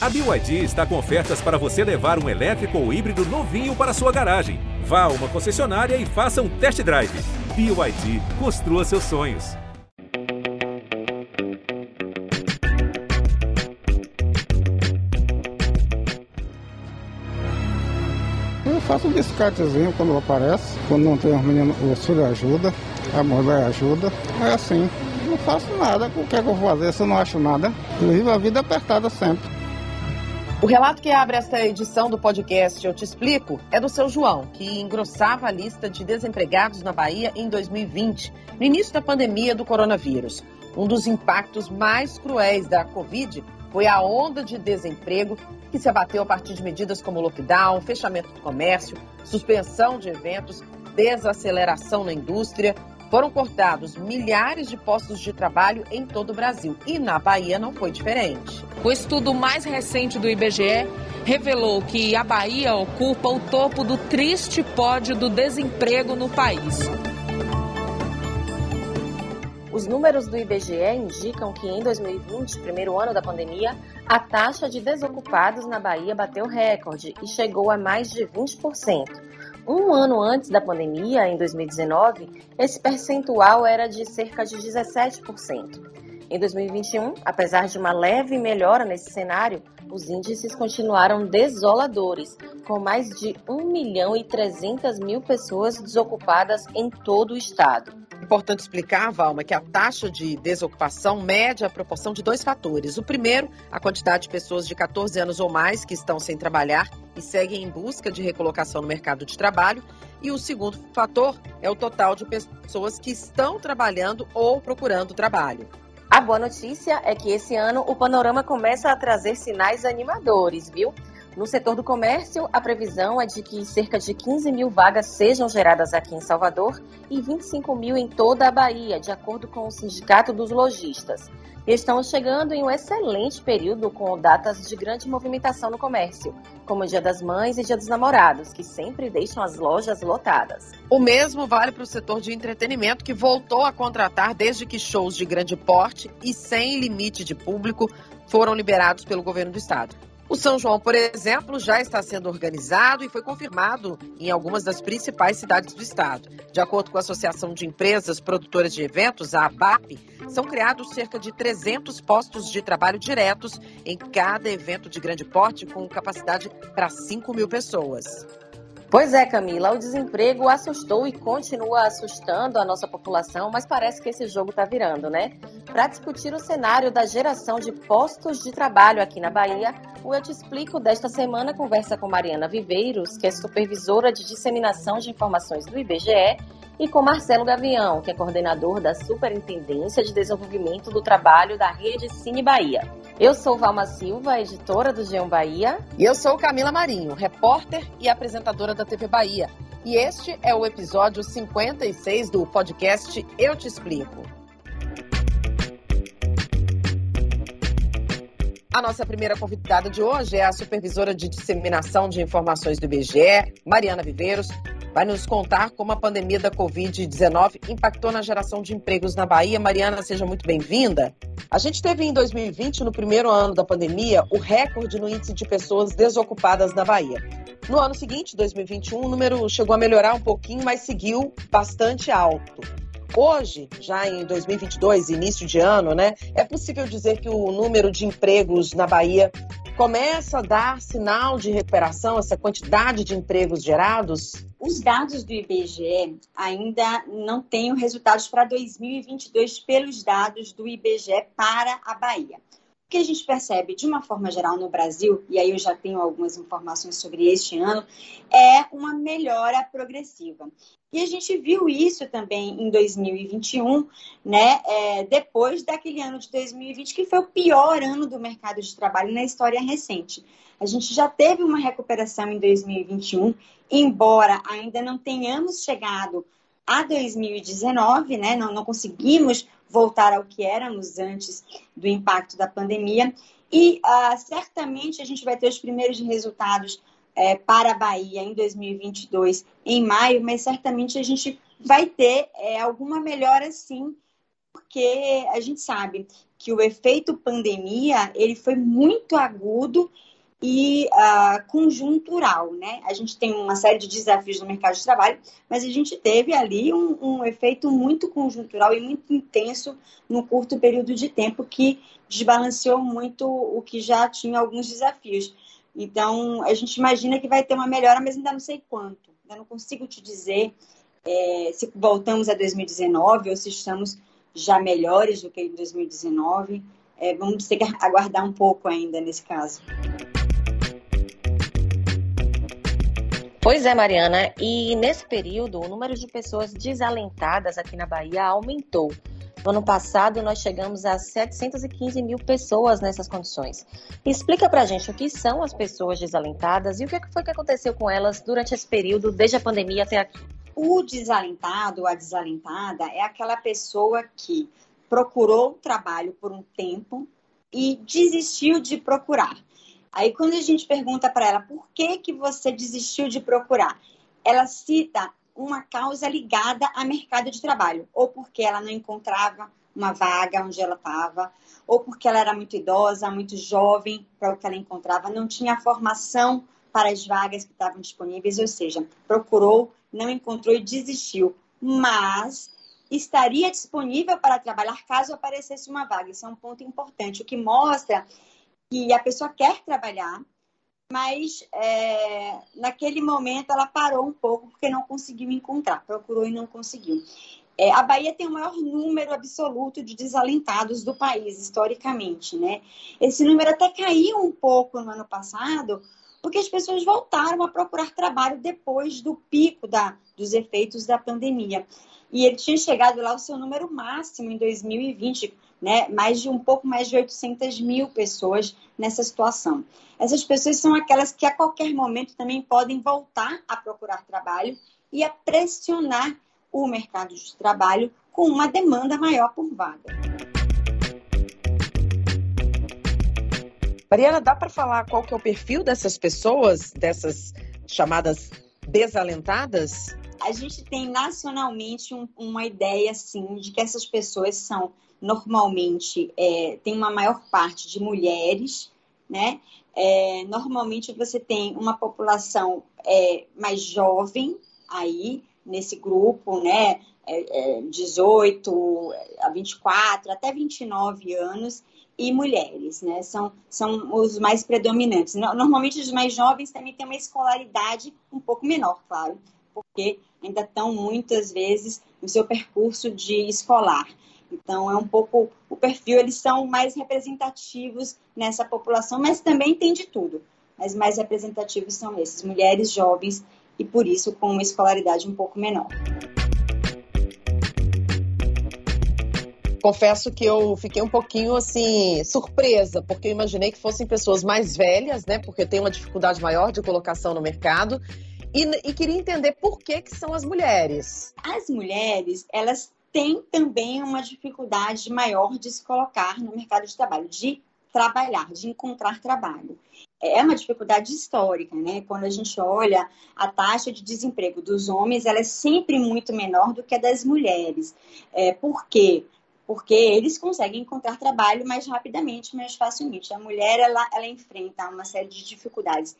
A BYD está com ofertas para você levar um elétrico ou híbrido novinho para sua garagem. Vá a uma concessionária e faça um test drive. BYD, construa seus sonhos. Eu faço um descartezinho quando aparece, quando não tem os meninos, o filho ajuda, a mulher ajuda. É assim, não faço nada. O que é que eu vou fazer se eu não acho nada? Eu vivo a vida apertada sempre. O relato que abre esta edição do podcast Eu Te Explico é do seu João, que engrossava a lista de desempregados na Bahia em 2020, no início da pandemia do coronavírus. Um dos impactos mais cruéis da Covid foi a onda de desemprego que se abateu a partir de medidas como lockdown, fechamento do comércio, suspensão de eventos, desaceleração na indústria, foram cortados milhares de postos de trabalho em todo o Brasil e na Bahia não foi diferente. O estudo mais recente do IBGE revelou que a Bahia ocupa o topo do triste pódio do desemprego no país. Os números do IBGE indicam que em 2020, primeiro ano da pandemia, a taxa de desocupados na Bahia bateu recorde e chegou a mais de 20%. Um ano antes da pandemia, em 2019, esse percentual era de cerca de 17%. Em 2021, apesar de uma leve melhora nesse cenário, os índices continuaram desoladores, com mais de 1 milhão e 300 mil pessoas desocupadas em todo o estado. Importante explicar, Valma, que a taxa de desocupação mede a proporção de dois fatores. O primeiro, a quantidade de pessoas de 14 anos ou mais que estão sem trabalhar e seguem em busca de recolocação no mercado de trabalho. E o segundo fator é o total de pessoas que estão trabalhando ou procurando trabalho. A boa notícia é que esse ano o panorama começa a trazer sinais animadores, viu? No setor do comércio, a previsão é de que cerca de 15 mil vagas sejam geradas aqui em Salvador e 25 mil em toda a Bahia, de acordo com o Sindicato dos Lojistas. Estamos chegando em um excelente período com datas de grande movimentação no comércio, como o Dia das Mães e Dia dos Namorados, que sempre deixam as lojas lotadas. O mesmo vale para o setor de entretenimento, que voltou a contratar desde que shows de grande porte e sem limite de público foram liberados pelo governo do estado. O São João, por exemplo, já está sendo organizado e foi confirmado em algumas das principais cidades do estado. De acordo com a Associação de Empresas Produtoras de Eventos, a ABAP, são criados cerca de 300 postos de trabalho diretos em cada evento de grande porte, com capacidade para 5 mil pessoas. Pois é, Camila, o desemprego assustou e continua assustando a nossa população, mas parece que esse jogo está virando, né? Para discutir o cenário da geração de postos de trabalho aqui na Bahia, o Eu Te Explico desta semana conversa com Mariana Viveiros, que é supervisora de disseminação de informações do IBGE e com Marcelo Gavião, que é coordenador da Superintendência de Desenvolvimento do Trabalho da Rede Cine Bahia. Eu sou Valma Silva, editora do Geão Bahia. E eu sou Camila Marinho, repórter e apresentadora da TV Bahia. E este é o episódio 56 do podcast Eu Te Explico. A nossa primeira convidada de hoje é a supervisora de disseminação de informações do IBGE, Mariana Viveiros, vai nos contar como a pandemia da Covid-19 impactou na geração de empregos na Bahia. Mariana, seja muito bem-vinda. A gente teve em 2020, no primeiro ano da pandemia, o recorde no índice de pessoas desocupadas na Bahia. No ano seguinte, 2021, o número chegou a melhorar um pouquinho, mas seguiu bastante alto. Hoje, já em 2022, início de ano, né, é possível dizer que o número de empregos na Bahia começa a dar sinal de recuperação, essa quantidade de empregos gerados? Os dados do IBGE ainda não têm resultados para 2022 pelos dados do IBGE para a Bahia. O que a gente percebe de uma forma geral no Brasil, e aí eu já tenho algumas informações sobre este ano, é uma melhora progressiva. E a gente viu isso também em 2021, né? É, depois daquele ano de 2020, que foi o pior ano do mercado de trabalho na história recente. A gente já teve uma recuperação em 2021, embora ainda não tenhamos chegado a 2019, né? Não, não conseguimos voltar ao que éramos antes do impacto da pandemia. E uh, certamente a gente vai ter os primeiros resultados é, para a Bahia em 2022, em maio, mas certamente a gente vai ter é, alguma melhora sim, porque a gente sabe que o efeito pandemia ele foi muito agudo e uh, conjuntural, né? A gente tem uma série de desafios no mercado de trabalho, mas a gente teve ali um, um, efeito muito conjuntural e muito intenso no curto período de tempo que desbalanceou muito o que já tinha alguns desafios. Então, a gente imagina que vai ter uma melhora, mas ainda não sei quanto. Ainda não consigo te dizer é, se voltamos a 2019 ou se estamos já melhores do que em 2019. É, vamos ter que aguardar um pouco ainda nesse caso. Pois é, Mariana. E nesse período, o número de pessoas desalentadas aqui na Bahia aumentou. No ano passado, nós chegamos a 715 mil pessoas nessas condições. Explica pra gente o que são as pessoas desalentadas e o que foi que aconteceu com elas durante esse período, desde a pandemia até aqui. O desalentado, a desalentada, é aquela pessoa que procurou trabalho por um tempo e desistiu de procurar. Aí quando a gente pergunta para ela por que que você desistiu de procurar, ela cita uma causa ligada ao mercado de trabalho, ou porque ela não encontrava uma vaga onde ela estava, ou porque ela era muito idosa, muito jovem para o que ela encontrava, não tinha formação para as vagas que estavam disponíveis, ou seja, procurou, não encontrou e desistiu. Mas estaria disponível para trabalhar caso aparecesse uma vaga. Isso é um ponto importante, o que mostra que a pessoa quer trabalhar, mas é, naquele momento ela parou um pouco porque não conseguiu encontrar, procurou e não conseguiu. É, a Bahia tem o maior número absoluto de desalentados do país, historicamente, né? Esse número até caiu um pouco no ano passado, porque as pessoas voltaram a procurar trabalho depois do pico da, dos efeitos da pandemia. E ele tinha chegado lá ao seu número máximo em 2020, né? Mais de um pouco mais de 800 mil pessoas nessa situação. Essas pessoas são aquelas que a qualquer momento também podem voltar a procurar trabalho e a pressionar o mercado de trabalho com uma demanda maior por vaga. Mariana, dá para falar qual que é o perfil dessas pessoas, dessas chamadas desalentadas? A gente tem nacionalmente um, uma ideia, assim, de que essas pessoas são normalmente é, tem uma maior parte de mulheres, né? É, normalmente você tem uma população é, mais jovem aí nesse grupo, né? 18 é, a 24, até 29 anos, e mulheres, né? São, são os mais predominantes. Normalmente os mais jovens também têm uma escolaridade um pouco menor, claro, porque ainda estão muitas vezes no seu percurso de escolar. Então é um pouco o perfil, eles são mais representativos nessa população, mas também tem de tudo. Mas mais representativos são esses, mulheres jovens e por isso com uma escolaridade um pouco menor. confesso que eu fiquei um pouquinho assim surpresa, porque eu imaginei que fossem pessoas mais velhas, né? Porque tem uma dificuldade maior de colocação no mercado. E, e queria entender por que, que são as mulheres. As mulheres, elas têm também uma dificuldade maior de se colocar no mercado de trabalho, de trabalhar, de encontrar trabalho. É uma dificuldade histórica, né? Quando a gente olha a taxa de desemprego dos homens, ela é sempre muito menor do que a das mulheres. É, por quê? porque eles conseguem encontrar trabalho mais rapidamente, mais facilmente. A mulher ela, ela enfrenta uma série de dificuldades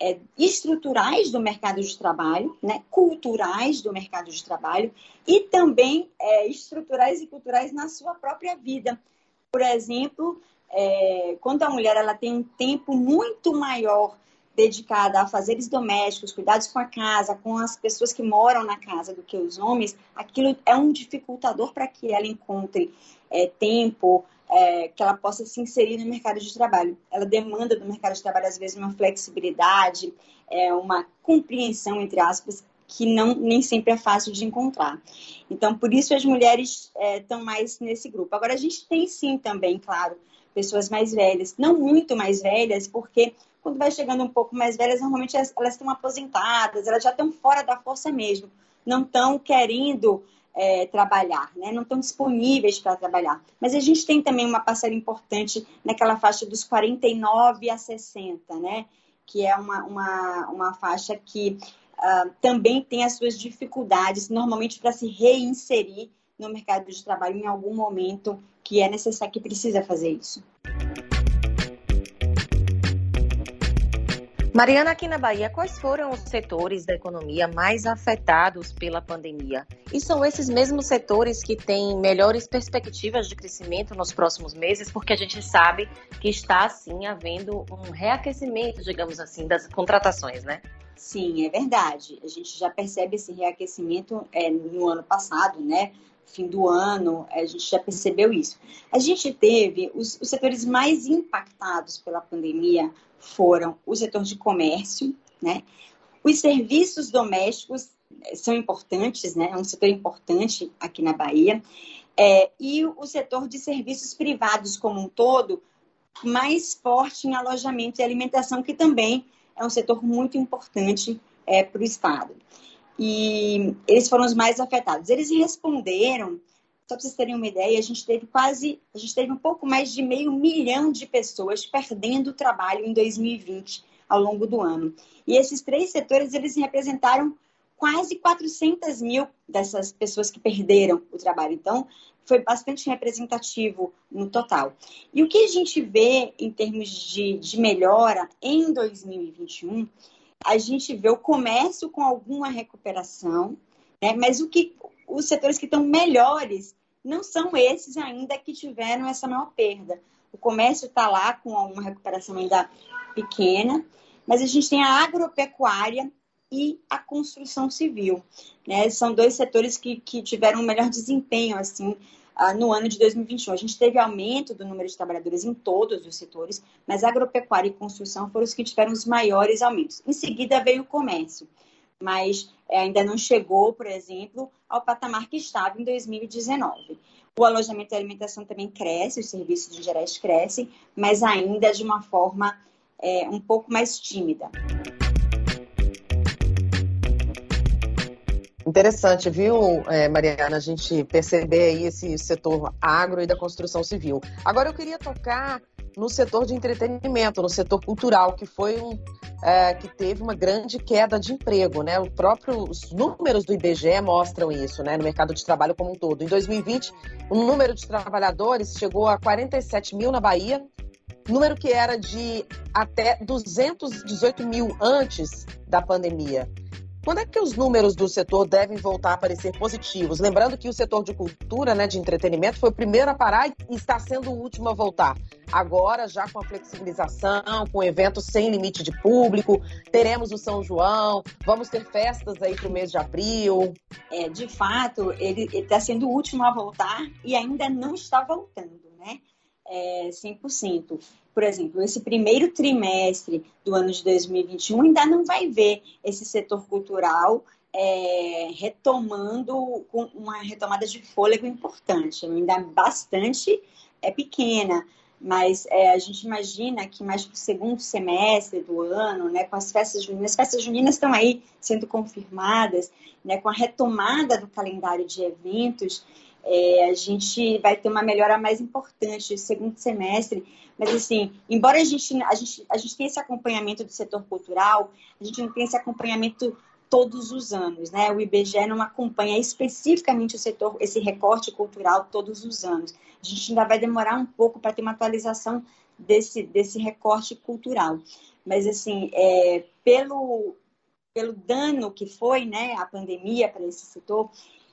é, estruturais do mercado de trabalho, né, culturais do mercado de trabalho e também é, estruturais e culturais na sua própria vida. Por exemplo, é, quando a mulher ela tem um tempo muito maior dedicada a fazeres domésticos, cuidados com a casa, com as pessoas que moram na casa do que os homens, aquilo é um dificultador para que ela encontre é, tempo, é, que ela possa se inserir no mercado de trabalho. Ela demanda do mercado de trabalho, às vezes, uma flexibilidade, é, uma compreensão, entre aspas, que não nem sempre é fácil de encontrar. Então, por isso as mulheres estão é, mais nesse grupo. Agora, a gente tem sim também, claro, pessoas mais velhas, não muito mais velhas, porque quando vai chegando um pouco mais velhas, normalmente elas, elas estão aposentadas, elas já estão fora da força mesmo, não estão querendo é, trabalhar, né? não estão disponíveis para trabalhar. Mas a gente tem também uma parcela importante naquela faixa dos 49 a 60, né? que é uma, uma, uma faixa que uh, também tem as suas dificuldades, normalmente para se reinserir no mercado de trabalho em algum momento que é necessário, que precisa fazer isso. Mariana, aqui na Bahia, quais foram os setores da economia mais afetados pela pandemia? E são esses mesmos setores que têm melhores perspectivas de crescimento nos próximos meses, porque a gente sabe que está, sim, havendo um reaquecimento, digamos assim, das contratações, né? Sim, é verdade. A gente já percebe esse reaquecimento é, no ano passado, né? Fim do ano, a gente já percebeu isso. A gente teve os, os setores mais impactados pela pandemia foram o setor de comércio, né? Os serviços domésticos eh, são importantes, né? É um setor importante aqui na Bahia. É, e o setor de serviços privados como um todo, mais forte em alojamento e alimentação, que também é um setor muito importante é, para o Estado. E eles foram os mais afetados. Eles responderam só para vocês terem uma ideia, a gente teve quase, a gente teve um pouco mais de meio milhão de pessoas perdendo o trabalho em 2020 ao longo do ano. E esses três setores, eles representaram quase 400 mil dessas pessoas que perderam o trabalho. Então, foi bastante representativo no total. E o que a gente vê em termos de, de melhora em 2021, a gente vê o comércio com alguma recuperação, né? mas o que os setores que estão melhores não são esses ainda que tiveram essa maior perda. O comércio está lá com uma recuperação ainda pequena, mas a gente tem a agropecuária e a construção civil. Né? São dois setores que, que tiveram um melhor desempenho assim no ano de 2021. A gente teve aumento do número de trabalhadores em todos os setores, mas agropecuária e construção foram os que tiveram os maiores aumentos. Em seguida veio o comércio mas é, ainda não chegou, por exemplo, ao patamar que estava em 2019. O alojamento e alimentação também cresce, os serviços de gerais crescem, mas ainda de uma forma é, um pouco mais tímida. Interessante, viu, é, Mariana, a gente perceber aí esse setor agro e da construção civil. Agora eu queria tocar no setor de entretenimento, no setor cultural, que foi um é, que teve uma grande queda de emprego, né? O próprio, os números do IBGE mostram isso, né? No mercado de trabalho como um todo. Em 2020, o número de trabalhadores chegou a 47 mil na Bahia, número que era de até 218 mil antes da pandemia. Quando é que os números do setor devem voltar a aparecer positivos? Lembrando que o setor de cultura, né, de entretenimento, foi o primeiro a parar e está sendo o último a voltar. Agora, já com a flexibilização, com eventos sem limite de público, teremos o São João, vamos ter festas aí para o mês de abril. É, de fato, ele está sendo o último a voltar e ainda não está voltando, né? É, 100% por exemplo, esse primeiro trimestre do ano de 2021 ainda não vai ver esse setor cultural é, retomando com uma retomada de fôlego importante, ainda bastante é pequena, mas é, a gente imagina que mais para o segundo semestre do ano, né, com as festas juninas, as festas juninas estão aí sendo confirmadas, né, com a retomada do calendário de eventos, é, a gente vai ter uma melhora mais importante no segundo semestre. Mas, assim, embora a gente, a, gente, a gente tenha esse acompanhamento do setor cultural, a gente não tem esse acompanhamento todos os anos, né? O IBGE não acompanha especificamente o setor, esse recorte cultural todos os anos. A gente ainda vai demorar um pouco para ter uma atualização desse, desse recorte cultural. Mas, assim, é, pelo, pelo dano que foi né, a pandemia para esse setor,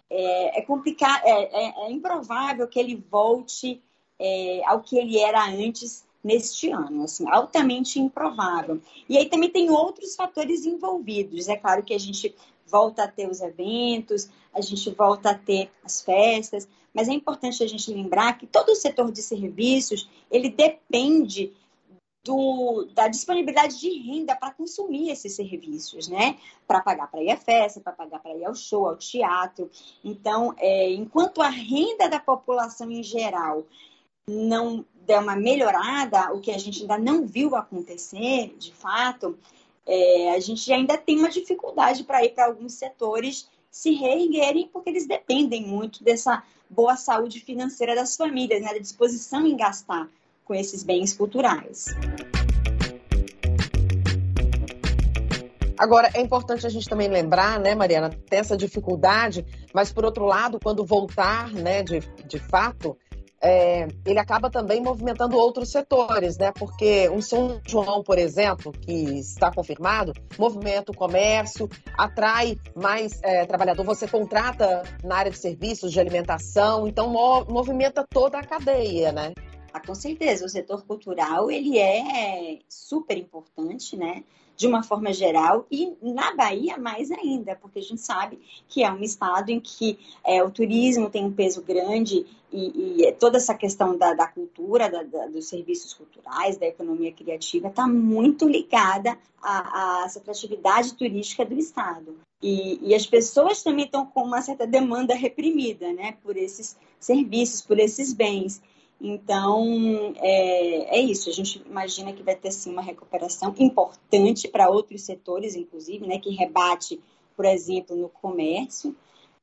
é, é complicado, é, é, é, improvável que ele volte é, ao que ele era antes neste ano, assim, altamente improvável. E aí também tem outros fatores envolvidos. É claro que a gente volta a ter os eventos, a gente volta a ter as festas, mas é importante a gente lembrar que todo o setor de serviços ele depende do, da disponibilidade de renda para consumir esses serviços, né? Para pagar para ir à festa, para pagar para ir ao show, ao teatro. Então, é, enquanto a renda da população em geral não der uma melhorada, o que a gente ainda não viu acontecer, de fato, é, a gente ainda tem uma dificuldade para ir para alguns setores se reerguerem, porque eles dependem muito dessa boa saúde financeira das famílias, né? da disposição em gastar com esses bens culturais. Agora, é importante a gente também lembrar, né, Mariana, tem essa dificuldade, mas por outro lado, quando voltar, né, de, de fato, é, ele acaba também movimentando outros setores, né? Porque um São João, por exemplo, que está confirmado, movimenta o comércio, atrai mais é, trabalhador, você contrata na área de serviços, de alimentação, então movimenta toda a cadeia, né? Ah, com certeza, o setor cultural ele é super importante, né? De uma forma geral e na Bahia mais ainda, porque a gente sabe que é um estado em que é, o turismo tem um peso grande e, e toda essa questão da, da cultura, da, da, dos serviços culturais, da economia criativa está muito ligada à, à atratividade turística do estado. E, e, as pessoas também estão com uma certa demanda reprimida, né, por esses serviços, por esses bens. Então, é, é isso. A gente imagina que vai ter, sim, uma recuperação importante para outros setores, inclusive, né, que rebate, por exemplo, no comércio,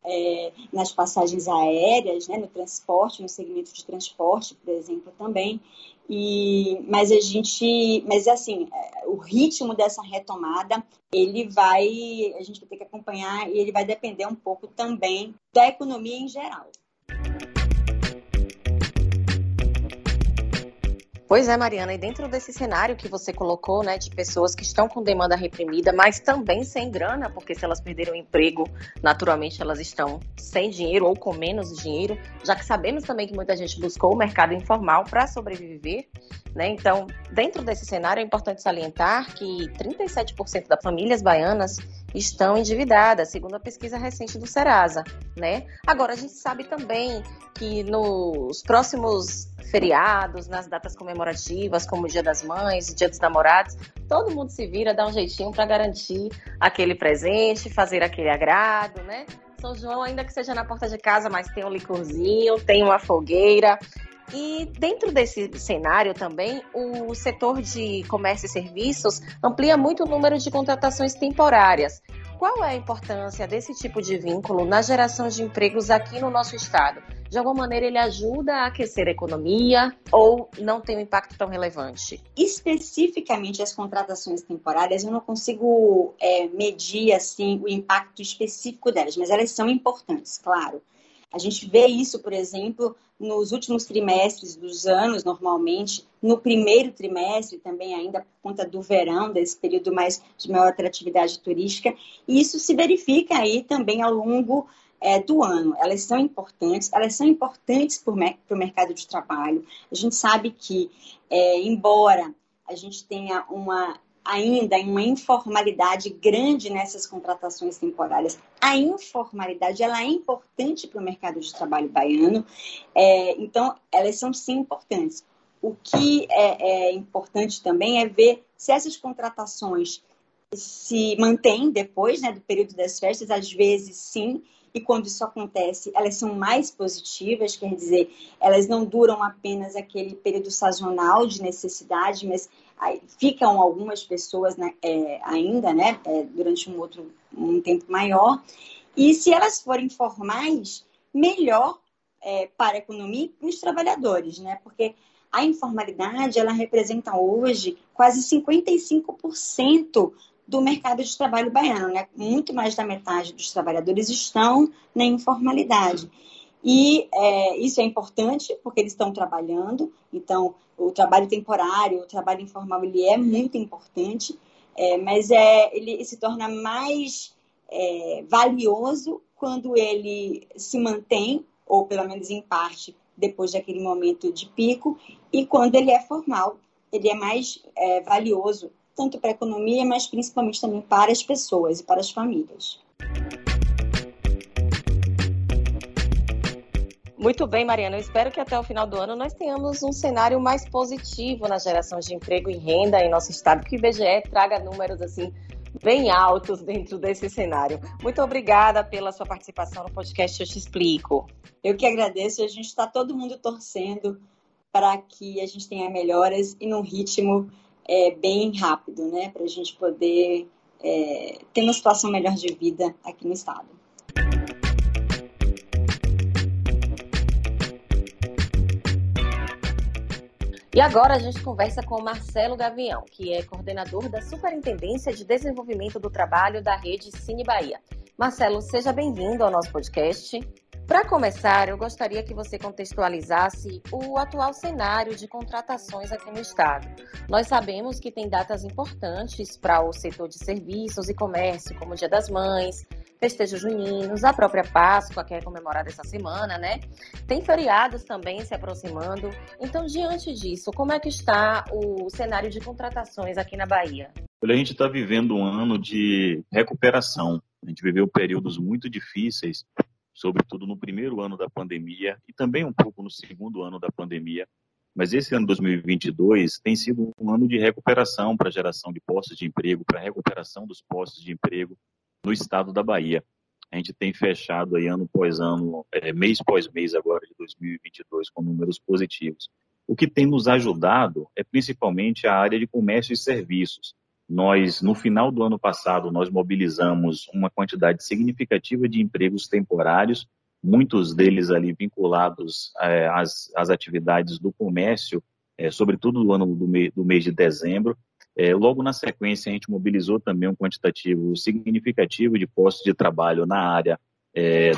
é, nas passagens aéreas, né, no transporte, no segmento de transporte, por exemplo, também. E, mas a gente, mas assim, é, o ritmo dessa retomada, ele vai, a gente vai ter que acompanhar e ele vai depender um pouco também da economia em geral. Pois é, Mariana, e dentro desse cenário que você colocou, né, de pessoas que estão com demanda reprimida, mas também sem grana, porque se elas perderam o emprego, naturalmente elas estão sem dinheiro ou com menos dinheiro, já que sabemos também que muita gente buscou o mercado informal para sobreviver, né? Então, dentro desse cenário é importante salientar que 37% das famílias baianas estão endividadas, segundo a pesquisa recente do Serasa, né? Agora a gente sabe também que nos próximos feriados, nas datas comemorativas, como o Dia das Mães, o Dia dos Namorados, todo mundo se vira, dá um jeitinho para garantir aquele presente, fazer aquele agrado, né? São João, ainda que seja na porta de casa, mas tem um licorzinho, tem uma fogueira. E dentro desse cenário também, o setor de comércio e serviços amplia muito o número de contratações temporárias. Qual é a importância desse tipo de vínculo na geração de empregos aqui no nosso estado? De alguma maneira ele ajuda a aquecer a economia ou não tem um impacto tão relevante? Especificamente as contratações temporárias, eu não consigo é, medir assim o impacto específico delas, mas elas são importantes, claro. A gente vê isso, por exemplo, nos últimos trimestres dos anos, normalmente, no primeiro trimestre também, ainda por conta do verão, desse período mais de maior atratividade turística, e isso se verifica aí também ao longo é, do ano. Elas são importantes, elas são importantes para o mercado de trabalho. A gente sabe que, é, embora a gente tenha uma ainda em uma informalidade grande nessas contratações temporárias. A informalidade ela é importante para o mercado de trabalho baiano, é, então elas são sim importantes. O que é, é importante também é ver se essas contratações se mantêm depois né, do período das festas, às vezes sim, e quando isso acontece, elas são mais positivas, quer dizer, elas não duram apenas aquele período sazonal de necessidade, mas ficam algumas pessoas né, é, ainda, né, é, durante um outro um tempo maior. E se elas forem formais, melhor é, para a economia e os trabalhadores, né? Porque a informalidade ela representa hoje quase 55% do mercado de trabalho baiano, né? Muito mais da metade dos trabalhadores estão na informalidade. E é, isso é importante porque eles estão trabalhando, então o trabalho temporário, o trabalho informal, ele é muito importante, é, mas é, ele se torna mais é, valioso quando ele se mantém, ou pelo menos em parte, depois daquele momento de pico, e quando ele é formal, ele é mais é, valioso, tanto para a economia, mas principalmente também para as pessoas e para as famílias. Muito bem, Mariana. Eu espero que até o final do ano nós tenhamos um cenário mais positivo na geração de emprego e renda em nosso estado, que o IBGE traga números assim bem altos dentro desse cenário. Muito obrigada pela sua participação no podcast Eu Te Explico. Eu que agradeço. A gente está todo mundo torcendo para que a gente tenha melhoras e num ritmo é, bem rápido, né? Para a gente poder é, ter uma situação melhor de vida aqui no estado. E agora a gente conversa com o Marcelo Gavião, que é coordenador da Superintendência de Desenvolvimento do Trabalho da rede Cine Bahia. Marcelo, seja bem-vindo ao nosso podcast. Para começar, eu gostaria que você contextualizasse o atual cenário de contratações aqui no estado. Nós sabemos que tem datas importantes para o setor de serviços e comércio, como o Dia das Mães, festejos juninos, a própria Páscoa, que é comemorada essa semana, né? Tem feriados também se aproximando. Então, diante disso, como é que está o cenário de contratações aqui na Bahia? Olha, a gente está vivendo um ano de recuperação. A gente viveu períodos muito difíceis, sobretudo no primeiro ano da pandemia e também um pouco no segundo ano da pandemia. Mas esse ano 2022 tem sido um ano de recuperação para a geração de postos de emprego, para a recuperação dos postos de emprego, no estado da Bahia. A gente tem fechado aí ano após ano, é, mês após mês agora de 2022 com números positivos. O que tem nos ajudado é principalmente a área de comércio e serviços. Nós, no final do ano passado, nós mobilizamos uma quantidade significativa de empregos temporários, muitos deles ali vinculados é, às, às, atividades do comércio, é, sobretudo do ano do, do mês de dezembro, é, logo na sequência, a gente mobilizou também um quantitativo significativo de postos de trabalho na área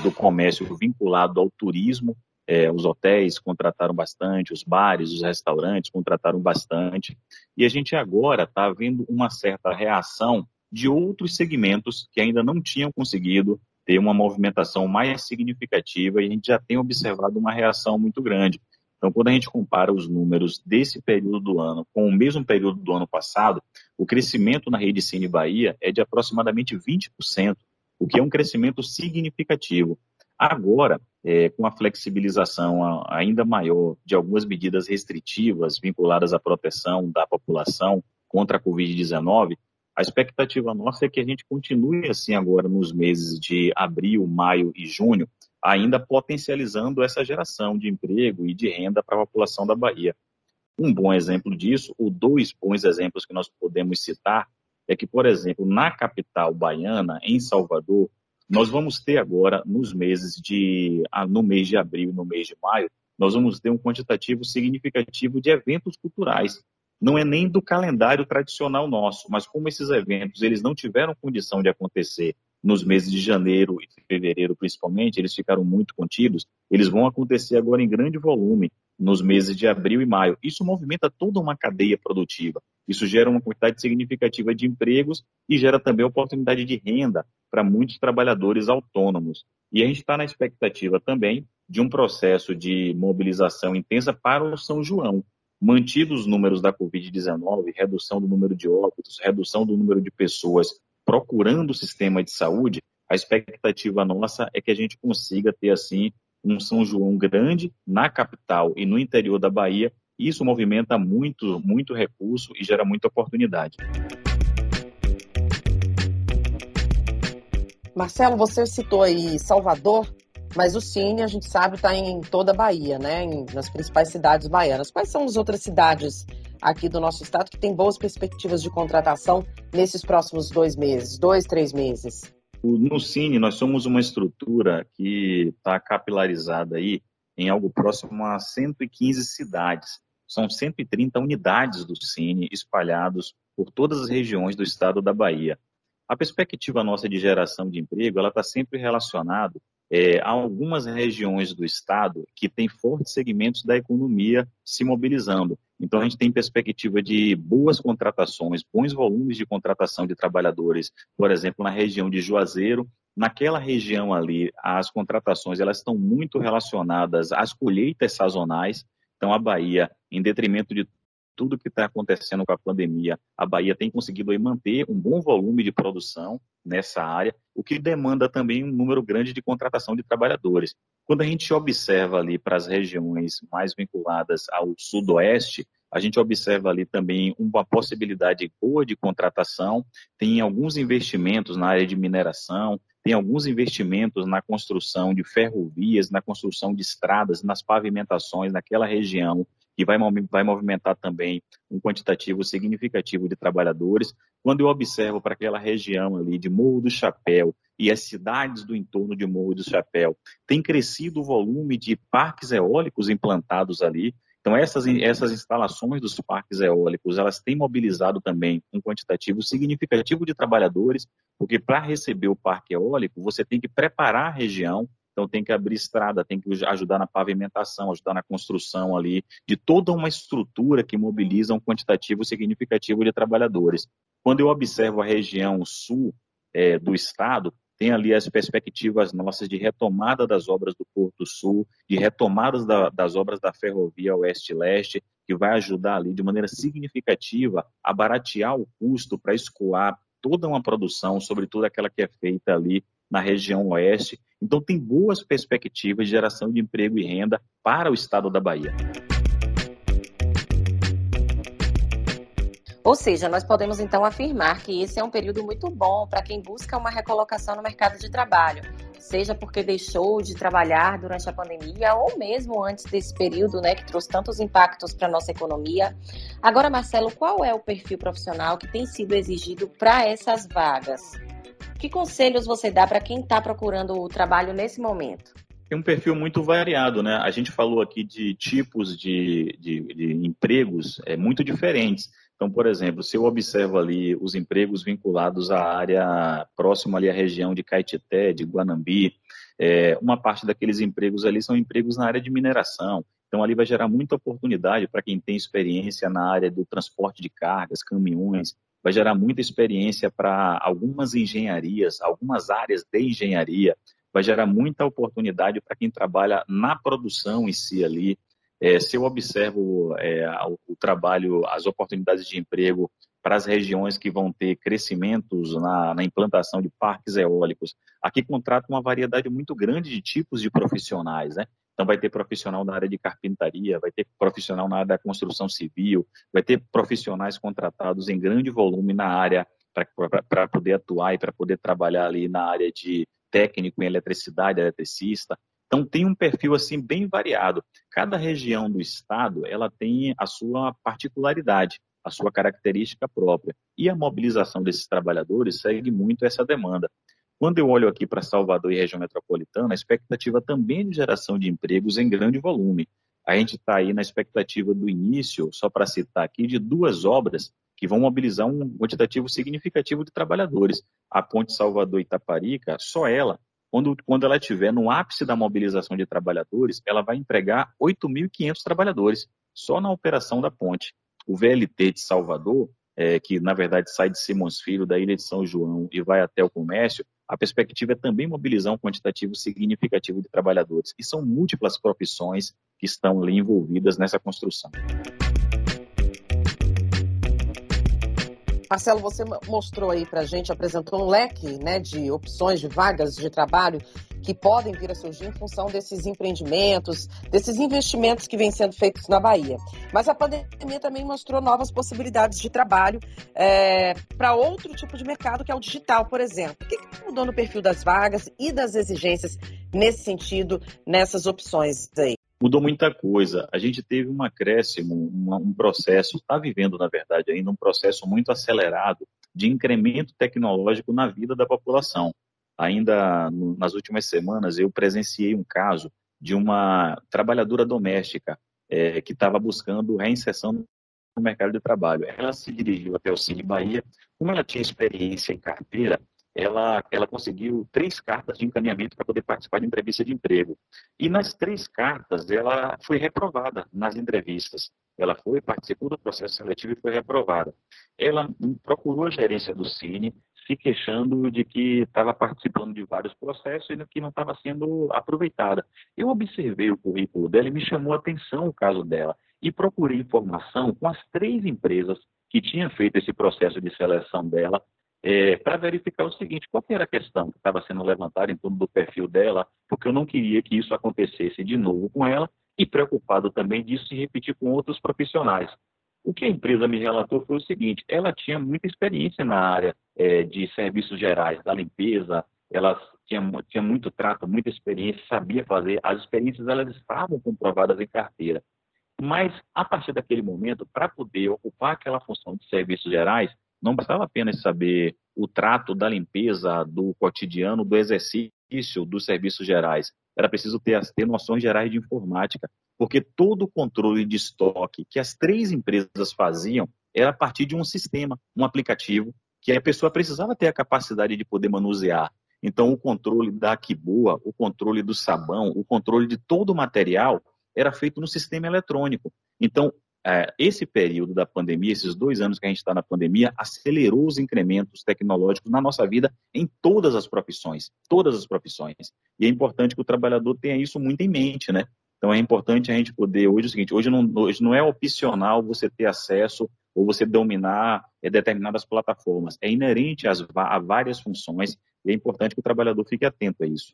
do comércio vinculado ao turismo. É, os hotéis contrataram bastante, os bares, os restaurantes contrataram bastante. E a gente agora está vendo uma certa reação de outros segmentos que ainda não tinham conseguido ter uma movimentação mais significativa e a gente já tem observado uma reação muito grande. Então, quando a gente compara os números desse período do ano com o mesmo período do ano passado, o crescimento na rede Cine Bahia é de aproximadamente 20%, o que é um crescimento significativo. Agora, é, com a flexibilização ainda maior de algumas medidas restritivas vinculadas à proteção da população contra a Covid-19, a expectativa nossa é que a gente continue assim agora nos meses de abril, maio e junho, ainda potencializando essa geração de emprego e de renda para a população da Bahia. Um bom exemplo disso, ou dois bons exemplos que nós podemos citar, é que, por exemplo, na capital baiana, em Salvador, nós vamos ter agora, nos meses de, ah, no mês de abril e no mês de maio, nós vamos ter um quantitativo significativo de eventos culturais. Não é nem do calendário tradicional nosso, mas como esses eventos eles não tiveram condição de acontecer nos meses de janeiro e fevereiro, principalmente, eles ficaram muito contidos, eles vão acontecer agora em grande volume nos meses de abril e maio. Isso movimenta toda uma cadeia produtiva. Isso gera uma quantidade significativa de empregos e gera também oportunidade de renda para muitos trabalhadores autônomos. E a gente está na expectativa também de um processo de mobilização intensa para o São João. Mantidos os números da Covid-19, redução do número de óbitos, redução do número de pessoas procurando o sistema de saúde, a expectativa nossa é que a gente consiga ter, assim, um São João grande na capital e no interior da Bahia. Isso movimenta muito, muito recurso e gera muita oportunidade. Marcelo, você citou aí Salvador, mas o Cine, a gente sabe, está em toda a Bahia, né? Em, nas principais cidades baianas. Quais são as outras cidades aqui do nosso estado que tem boas perspectivas de contratação nesses próximos dois meses, dois, três meses? No Cine, nós somos uma estrutura que está capilarizada aí em algo próximo a 115 cidades. São 130 unidades do Cine espalhados por todas as regiões do estado da Bahia. A perspectiva nossa de geração de emprego, ela está sempre relacionada é, a algumas regiões do estado que têm fortes segmentos da economia se mobilizando. Então, a gente tem perspectiva de boas contratações, bons volumes de contratação de trabalhadores, por exemplo, na região de Juazeiro. Naquela região ali, as contratações elas estão muito relacionadas às colheitas sazonais. Então, a Bahia, em detrimento de tudo que está acontecendo com a pandemia, a Bahia tem conseguido manter um bom volume de produção nessa área, o que demanda também um número grande de contratação de trabalhadores. Quando a gente observa ali para as regiões mais vinculadas ao sudoeste, a gente observa ali também uma possibilidade boa de contratação, tem alguns investimentos na área de mineração, tem alguns investimentos na construção de ferrovias, na construção de estradas, nas pavimentações naquela região que vai, vai movimentar também um quantitativo significativo de trabalhadores. Quando eu observo para aquela região ali de Morro do Chapéu e as cidades do entorno de Morro do Chapéu, tem crescido o volume de parques eólicos implantados ali. Então, essas, essas instalações dos parques eólicos, elas têm mobilizado também um quantitativo significativo de trabalhadores, porque para receber o parque eólico, você tem que preparar a região, então tem que abrir estrada, tem que ajudar na pavimentação, ajudar na construção ali, de toda uma estrutura que mobiliza um quantitativo significativo de trabalhadores. Quando eu observo a região sul é, do estado, tem ali as perspectivas nossas de retomada das obras do Porto Sul, de retomadas da, das obras da ferrovia Oeste-Leste, que vai ajudar ali de maneira significativa a baratear o custo para escoar toda uma produção, sobretudo aquela que é feita ali na região oeste. Então, tem boas perspectivas de geração de emprego e renda para o estado da Bahia. Ou seja, nós podemos então afirmar que esse é um período muito bom para quem busca uma recolocação no mercado de trabalho, seja porque deixou de trabalhar durante a pandemia ou mesmo antes desse período, né, que trouxe tantos impactos para nossa economia. Agora, Marcelo, qual é o perfil profissional que tem sido exigido para essas vagas? Que conselhos você dá para quem está procurando o trabalho nesse momento? Tem um perfil muito variado, né? A gente falou aqui de tipos de, de, de empregos é, muito diferentes. Então, por exemplo, se eu observo ali os empregos vinculados à área próxima ali à região de Caetité, de Guanambi, é, uma parte daqueles empregos ali são empregos na área de mineração. Então, ali vai gerar muita oportunidade para quem tem experiência na área do transporte de cargas, caminhões, vai gerar muita experiência para algumas engenharias, algumas áreas de engenharia, vai gerar muita oportunidade para quem trabalha na produção em si ali, é, se eu observo é, o, o, trabalho, as oportunidades de emprego para as regiões que vão ter crescimentos na, na, implantação de parques eólicos, aqui contrata uma variedade muito grande de tipos de profissionais, né? Então vai ter profissional na área de carpintaria, vai ter profissional na área da construção civil, vai ter profissionais contratados em grande volume na área para poder atuar e para poder trabalhar ali na área de técnico em eletricidade, eletricista. Então tem um perfil assim bem variado. Cada região do estado ela tem a sua particularidade, a sua característica própria. E a mobilização desses trabalhadores segue muito essa demanda. Quando eu olho aqui para Salvador e região metropolitana, a expectativa também de geração de empregos em grande volume. A gente está aí na expectativa do início, só para citar aqui, de duas obras que vão mobilizar um quantitativo significativo de trabalhadores. A Ponte Salvador-Itaparica, só ela quando, quando ela estiver no ápice da mobilização de trabalhadores, ela vai empregar 8.500 trabalhadores só na operação da ponte. O VLT de Salvador, é, que na verdade sai de Simões Filho, da ilha de São João e vai até o comércio, a perspectiva é também mobilizar um quantitativo significativo de trabalhadores. E são múltiplas profissões que estão ali envolvidas nessa construção. Marcelo, você mostrou aí para a gente, apresentou um leque né, de opções, de vagas de trabalho que podem vir a surgir em função desses empreendimentos, desses investimentos que vêm sendo feitos na Bahia. Mas a pandemia também mostrou novas possibilidades de trabalho é, para outro tipo de mercado, que é o digital, por exemplo. O que, que mudou no perfil das vagas e das exigências nesse sentido, nessas opções aí? Mudou muita coisa. A gente teve um acréscimo, um, processo, está vivendo, na verdade, ainda um processo muito acelerado de incremento tecnológico na vida da população. Ainda nas últimas semanas, eu presenciei um caso de uma trabalhadora doméstica é, que estava buscando reinserção no mercado de trabalho. Ela se dirigiu até o Cine Bahia. Como ela tinha experiência em carteira, ela, ela conseguiu três cartas de encaminhamento para poder participar de entrevista de emprego. E nas três cartas, ela foi reprovada nas entrevistas. Ela foi, participou do processo seletivo e foi reprovada. Ela procurou a gerência do Cine, se queixando de que estava participando de vários processos e que não estava sendo aproveitada. Eu observei o currículo dela e me chamou a atenção o caso dela. E procurei informação com as três empresas que tinham feito esse processo de seleção dela é, para verificar o seguinte, qual era a questão que estava sendo levantada em torno do perfil dela, porque eu não queria que isso acontecesse de novo com ela e preocupado também disso se repetir com outros profissionais. O que a empresa me relatou foi o seguinte, ela tinha muita experiência na área é, de serviços gerais, da limpeza, ela tinha, tinha muito trato, muita experiência, sabia fazer, as experiências elas estavam comprovadas em carteira. Mas, a partir daquele momento, para poder ocupar aquela função de serviços gerais, não bastava apenas saber o trato da limpeza, do cotidiano, do exercício dos serviços gerais. era preciso ter, ter noções gerais de informática, porque todo o controle de estoque que as três empresas faziam era a partir de um sistema, um aplicativo, que a pessoa precisava ter a capacidade de poder manusear. Então, o controle da Kiboa, o controle do sabão, o controle de todo o material era feito no sistema eletrônico. Então, esse período da pandemia, esses dois anos que a gente está na pandemia, acelerou os incrementos tecnológicos na nossa vida em todas as profissões, todas as profissões. E é importante que o trabalhador tenha isso muito em mente, né? Então é importante a gente poder, hoje é o seguinte, hoje não, hoje não é opcional você ter acesso ou você dominar é, determinadas plataformas. É inerente às, a várias funções e é importante que o trabalhador fique atento a isso.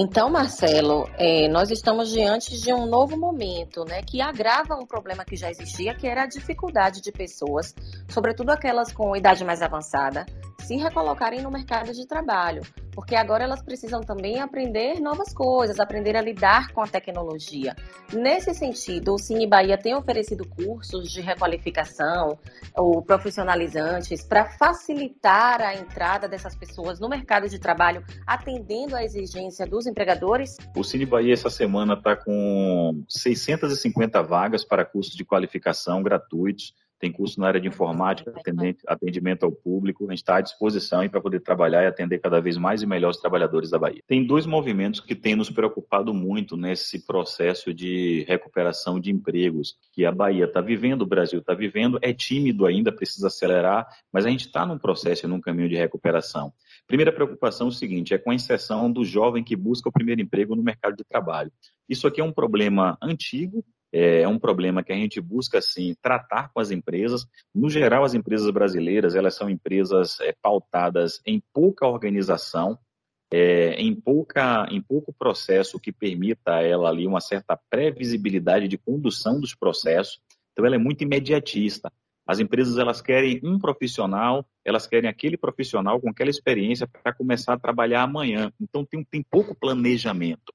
Então, Marcelo, é, nós estamos diante de um novo momento, né, que agrava um problema que já existia, que era a dificuldade de pessoas, sobretudo aquelas com idade mais avançada, se recolocarem no mercado de trabalho, porque agora elas precisam também aprender novas coisas, aprender a lidar com a tecnologia. Nesse sentido, o Cine Bahia tem oferecido cursos de requalificação ou profissionalizantes para facilitar a entrada dessas pessoas no mercado de trabalho, atendendo à exigência dos empregadores? O Cine Bahia essa semana está com 650 vagas para cursos de qualificação gratuitos tem curso na área de informática, atendimento ao público. A gente está à disposição para poder trabalhar e atender cada vez mais e melhor os trabalhadores da Bahia. Tem dois movimentos que têm nos preocupado muito nesse processo de recuperação de empregos que a Bahia está vivendo, o Brasil está vivendo. É tímido ainda, precisa acelerar, mas a gente está num processo e num caminho de recuperação. Primeira preocupação é o seguinte: é com a inserção do jovem que busca o primeiro emprego no mercado de trabalho. Isso aqui é um problema antigo, é, é um problema que a gente busca, sim, tratar com as empresas. No geral, as empresas brasileiras, elas são empresas é, pautadas em pouca organização, é, em, pouca, em pouco processo que permita a ela ali uma certa previsibilidade de condução dos processos. Então, ela é muito imediatista. As empresas elas querem um profissional, elas querem aquele profissional com aquela experiência para começar a trabalhar amanhã. Então tem, tem pouco planejamento.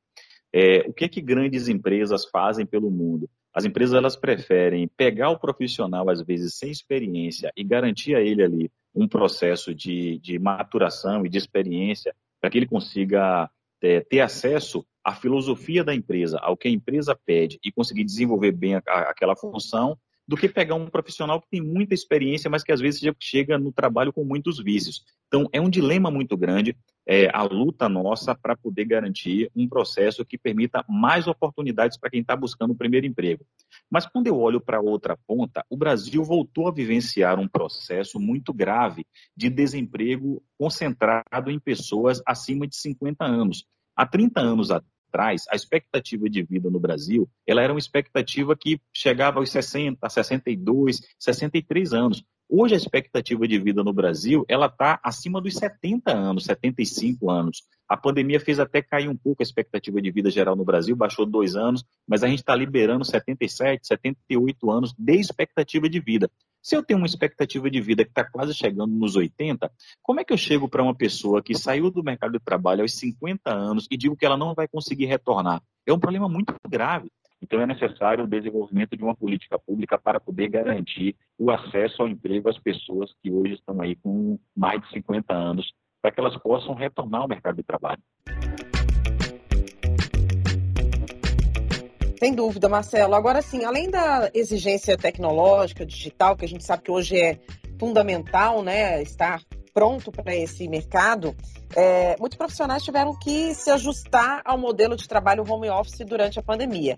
É, o que que grandes empresas fazem pelo mundo? As empresas elas preferem pegar o profissional, às vezes sem experiência, e garantir a ele ali um processo de, de maturação e de experiência para que ele consiga é, ter acesso à filosofia da empresa, ao que a empresa pede e conseguir desenvolver bem a, a, aquela função do que pegar um profissional que tem muita experiência, mas que às vezes chega no trabalho com muitos vícios. Então, é um dilema muito grande é, a luta nossa para poder garantir um processo que permita mais oportunidades para quem está buscando o primeiro emprego. Mas quando eu olho para outra ponta, o Brasil voltou a vivenciar um processo muito grave de desemprego concentrado em pessoas acima de 50 anos. Há 30 anos atrás, a expectativa de vida no Brasil, ela era uma expectativa que chegava aos 60, 62, 63 anos. Hoje a expectativa de vida no Brasil, ela está acima dos 70 anos, 75 anos. A pandemia fez até cair um pouco a expectativa de vida geral no Brasil, baixou dois anos, mas a gente está liberando 77, 78 anos de expectativa de vida. Se eu tenho uma expectativa de vida que está quase chegando nos 80, como é que eu chego para uma pessoa que saiu do mercado de trabalho aos 50 anos e digo que ela não vai conseguir retornar? É um problema muito grave. Então é necessário o desenvolvimento de uma política pública para poder garantir o acesso ao emprego às pessoas que hoje estão aí com mais de 50 anos, para que elas possam retornar ao mercado de trabalho. Sem dúvida, Marcelo. Agora sim, além da exigência tecnológica, digital, que a gente sabe que hoje é fundamental, né, estar pronto para esse mercado, é, muitos profissionais tiveram que se ajustar ao modelo de trabalho home office durante a pandemia.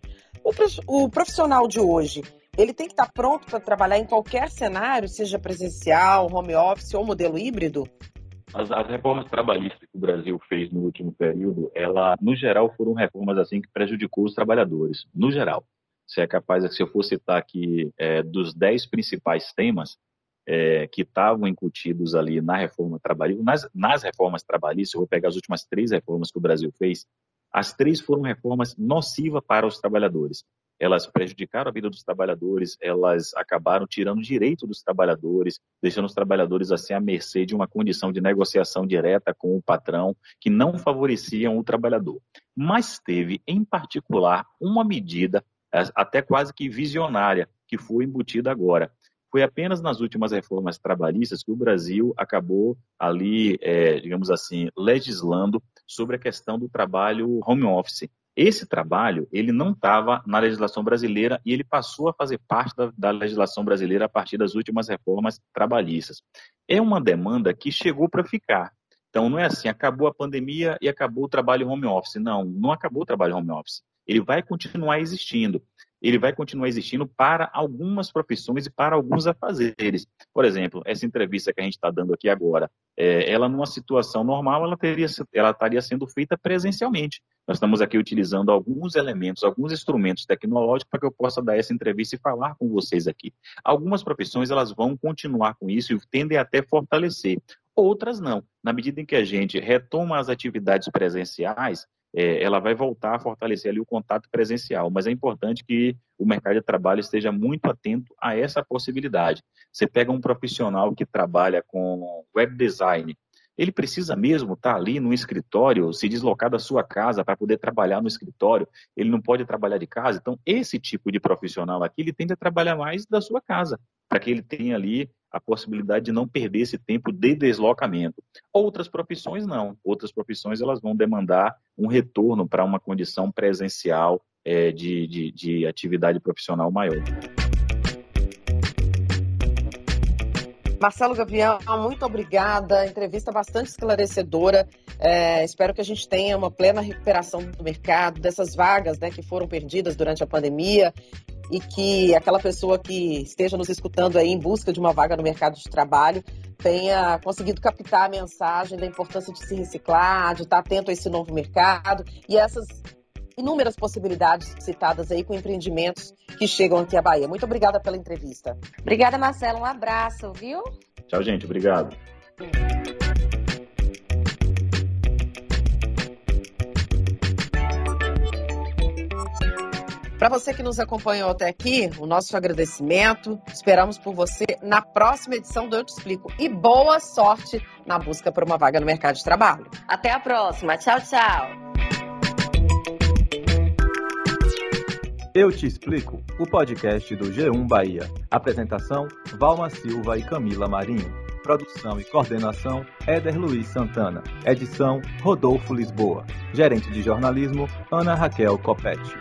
O, profissional de hoje, ele tem que estar pronto para trabalhar em qualquer cenário, seja presencial, home office ou modelo híbrido? As, as, reformas trabalhistas que o Brasil fez no último período, ela, no geral, foram reformas assim que prejudicou os trabalhadores, no geral. Se é capaz, se eu for citar aqui é, dos dez principais temas é, que estavam incutidos ali na reforma trabalhista, nas, nas reformas trabalhistas, eu vou pegar as últimas três reformas que o Brasil fez, as três foram reformas nocivas para os trabalhadores elas prejudicaram a vida dos trabalhadores, elas acabaram tirando o direito dos trabalhadores, deixando os trabalhadores assim à mercê de uma condição de negociação direta com o patrão que não favoreciam o trabalhador. Mas teve, em particular, uma medida até quase que visionária que foi embutida agora. Foi apenas nas últimas reformas trabalhistas que o Brasil acabou ali, é, digamos assim, legislando sobre a questão do trabalho home office. Esse trabalho, ele não estava na legislação brasileira e ele passou a fazer parte da, da, legislação brasileira a partir das últimas reformas trabalhistas. É uma demanda que chegou para ficar. Então, não é assim, acabou a pandemia e acabou o trabalho home office. Não, não acabou o trabalho home office. Ele vai continuar existindo ele vai continuar existindo para algumas profissões e para alguns afazeres. Por exemplo, essa entrevista que a gente está dando aqui agora, é, ela numa situação normal, ela, teria, ela estaria sendo feita presencialmente. Nós estamos aqui utilizando alguns elementos, alguns instrumentos tecnológicos para que eu possa dar essa entrevista e falar com vocês aqui. Algumas profissões elas vão continuar com isso e tendem até fortalecer. Outras não. Na medida em que a gente retoma as atividades presenciais, é, ela vai voltar a fortalecer ali o contato presencial, mas é importante que o mercado de trabalho esteja muito atento a essa possibilidade. Você pega um profissional que trabalha com web design, ele precisa mesmo estar ali no escritório, se deslocar da sua casa para poder trabalhar no escritório. Ele não pode trabalhar de casa. Então, esse tipo de profissional aqui, ele tende a trabalhar mais da sua casa, para que ele tenha ali a possibilidade de não perder esse tempo de deslocamento. Outras profissões não. Outras profissões elas vão demandar um retorno para uma condição presencial é, de, de, de atividade profissional maior. Marcelo Gavião, muito obrigada. Entrevista bastante esclarecedora. É, espero que a gente tenha uma plena recuperação do mercado, dessas vagas né, que foram perdidas durante a pandemia e que aquela pessoa que esteja nos escutando aí em busca de uma vaga no mercado de trabalho tenha conseguido captar a mensagem da importância de se reciclar, de estar atento a esse novo mercado e essas inúmeras possibilidades citadas aí com empreendimentos que chegam aqui à Bahia. Muito obrigada pela entrevista. Obrigada, Marcelo. Um abraço, viu? Tchau, gente. Obrigado. Para você que nos acompanhou até aqui, o nosso agradecimento. Esperamos por você na próxima edição do Eu Te Explico. E boa sorte na busca por uma vaga no mercado de trabalho. Até a próxima. Tchau, tchau. Eu Te Explico, o podcast do G1 Bahia. Apresentação: Valma Silva e Camila Marinho. Produção e coordenação: Éder Luiz Santana. Edição: Rodolfo Lisboa. Gerente de jornalismo: Ana Raquel Copete.